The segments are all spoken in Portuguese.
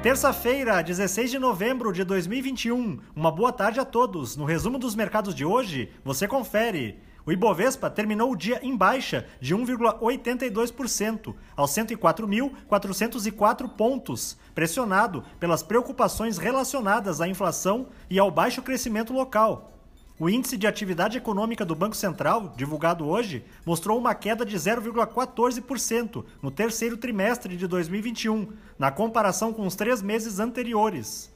Terça-feira, 16 de novembro de 2021. Uma boa tarde a todos. No resumo dos mercados de hoje, você confere. O Ibovespa terminou o dia em baixa de 1,82%, aos 104.404 pontos, pressionado pelas preocupações relacionadas à inflação e ao baixo crescimento local. O índice de atividade econômica do Banco Central, divulgado hoje, mostrou uma queda de 0,14% no terceiro trimestre de 2021, na comparação com os três meses anteriores.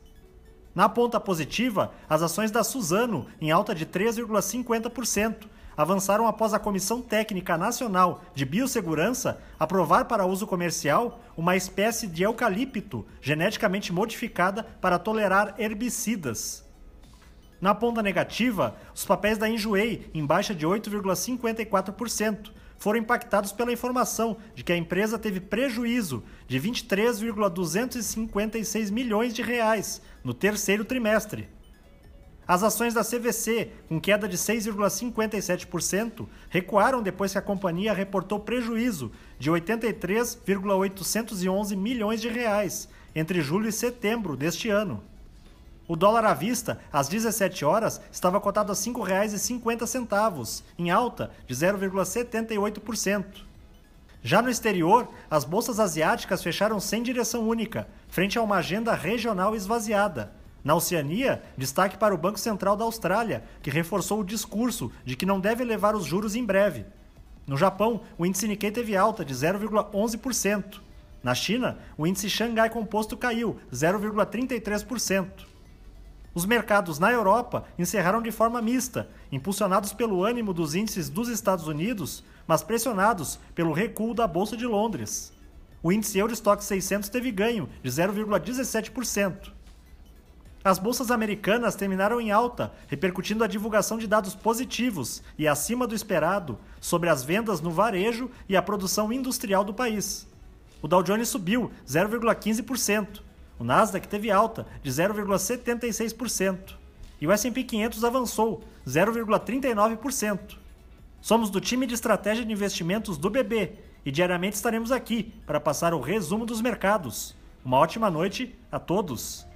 Na ponta positiva, as ações da Suzano, em alta de 3,50%, avançaram após a Comissão Técnica Nacional de Biossegurança aprovar para uso comercial uma espécie de eucalipto geneticamente modificada para tolerar herbicidas. Na ponta negativa, os papéis da Enjoei, em baixa de 8,54%, foram impactados pela informação de que a empresa teve prejuízo de 23,256 milhões de reais no terceiro trimestre. As ações da CVC, com queda de 6,57%, recuaram depois que a companhia reportou prejuízo de 83,811 milhões de reais entre julho e setembro deste ano. O dólar à vista, às 17 horas, estava cotado a R$ 5,50, em alta de 0,78%. Já no exterior, as bolsas asiáticas fecharam sem direção única, frente a uma agenda regional esvaziada. Na Oceania, destaque para o Banco Central da Austrália, que reforçou o discurso de que não deve elevar os juros em breve. No Japão, o índice Nikkei teve alta de 0,11%. Na China, o índice Xangai Composto caiu 0,33%. Os mercados na Europa encerraram de forma mista, impulsionados pelo ânimo dos índices dos Estados Unidos, mas pressionados pelo recuo da Bolsa de Londres. O índice Eurostock 600 teve ganho de 0,17%. As bolsas americanas terminaram em alta, repercutindo a divulgação de dados positivos e acima do esperado sobre as vendas no varejo e a produção industrial do país. O Dow Jones subiu 0,15%, o Nasdaq teve alta de 0,76% e o S&P 500 avançou 0,39%. Somos do time de estratégia de investimentos do BB e diariamente estaremos aqui para passar o resumo dos mercados. Uma ótima noite a todos.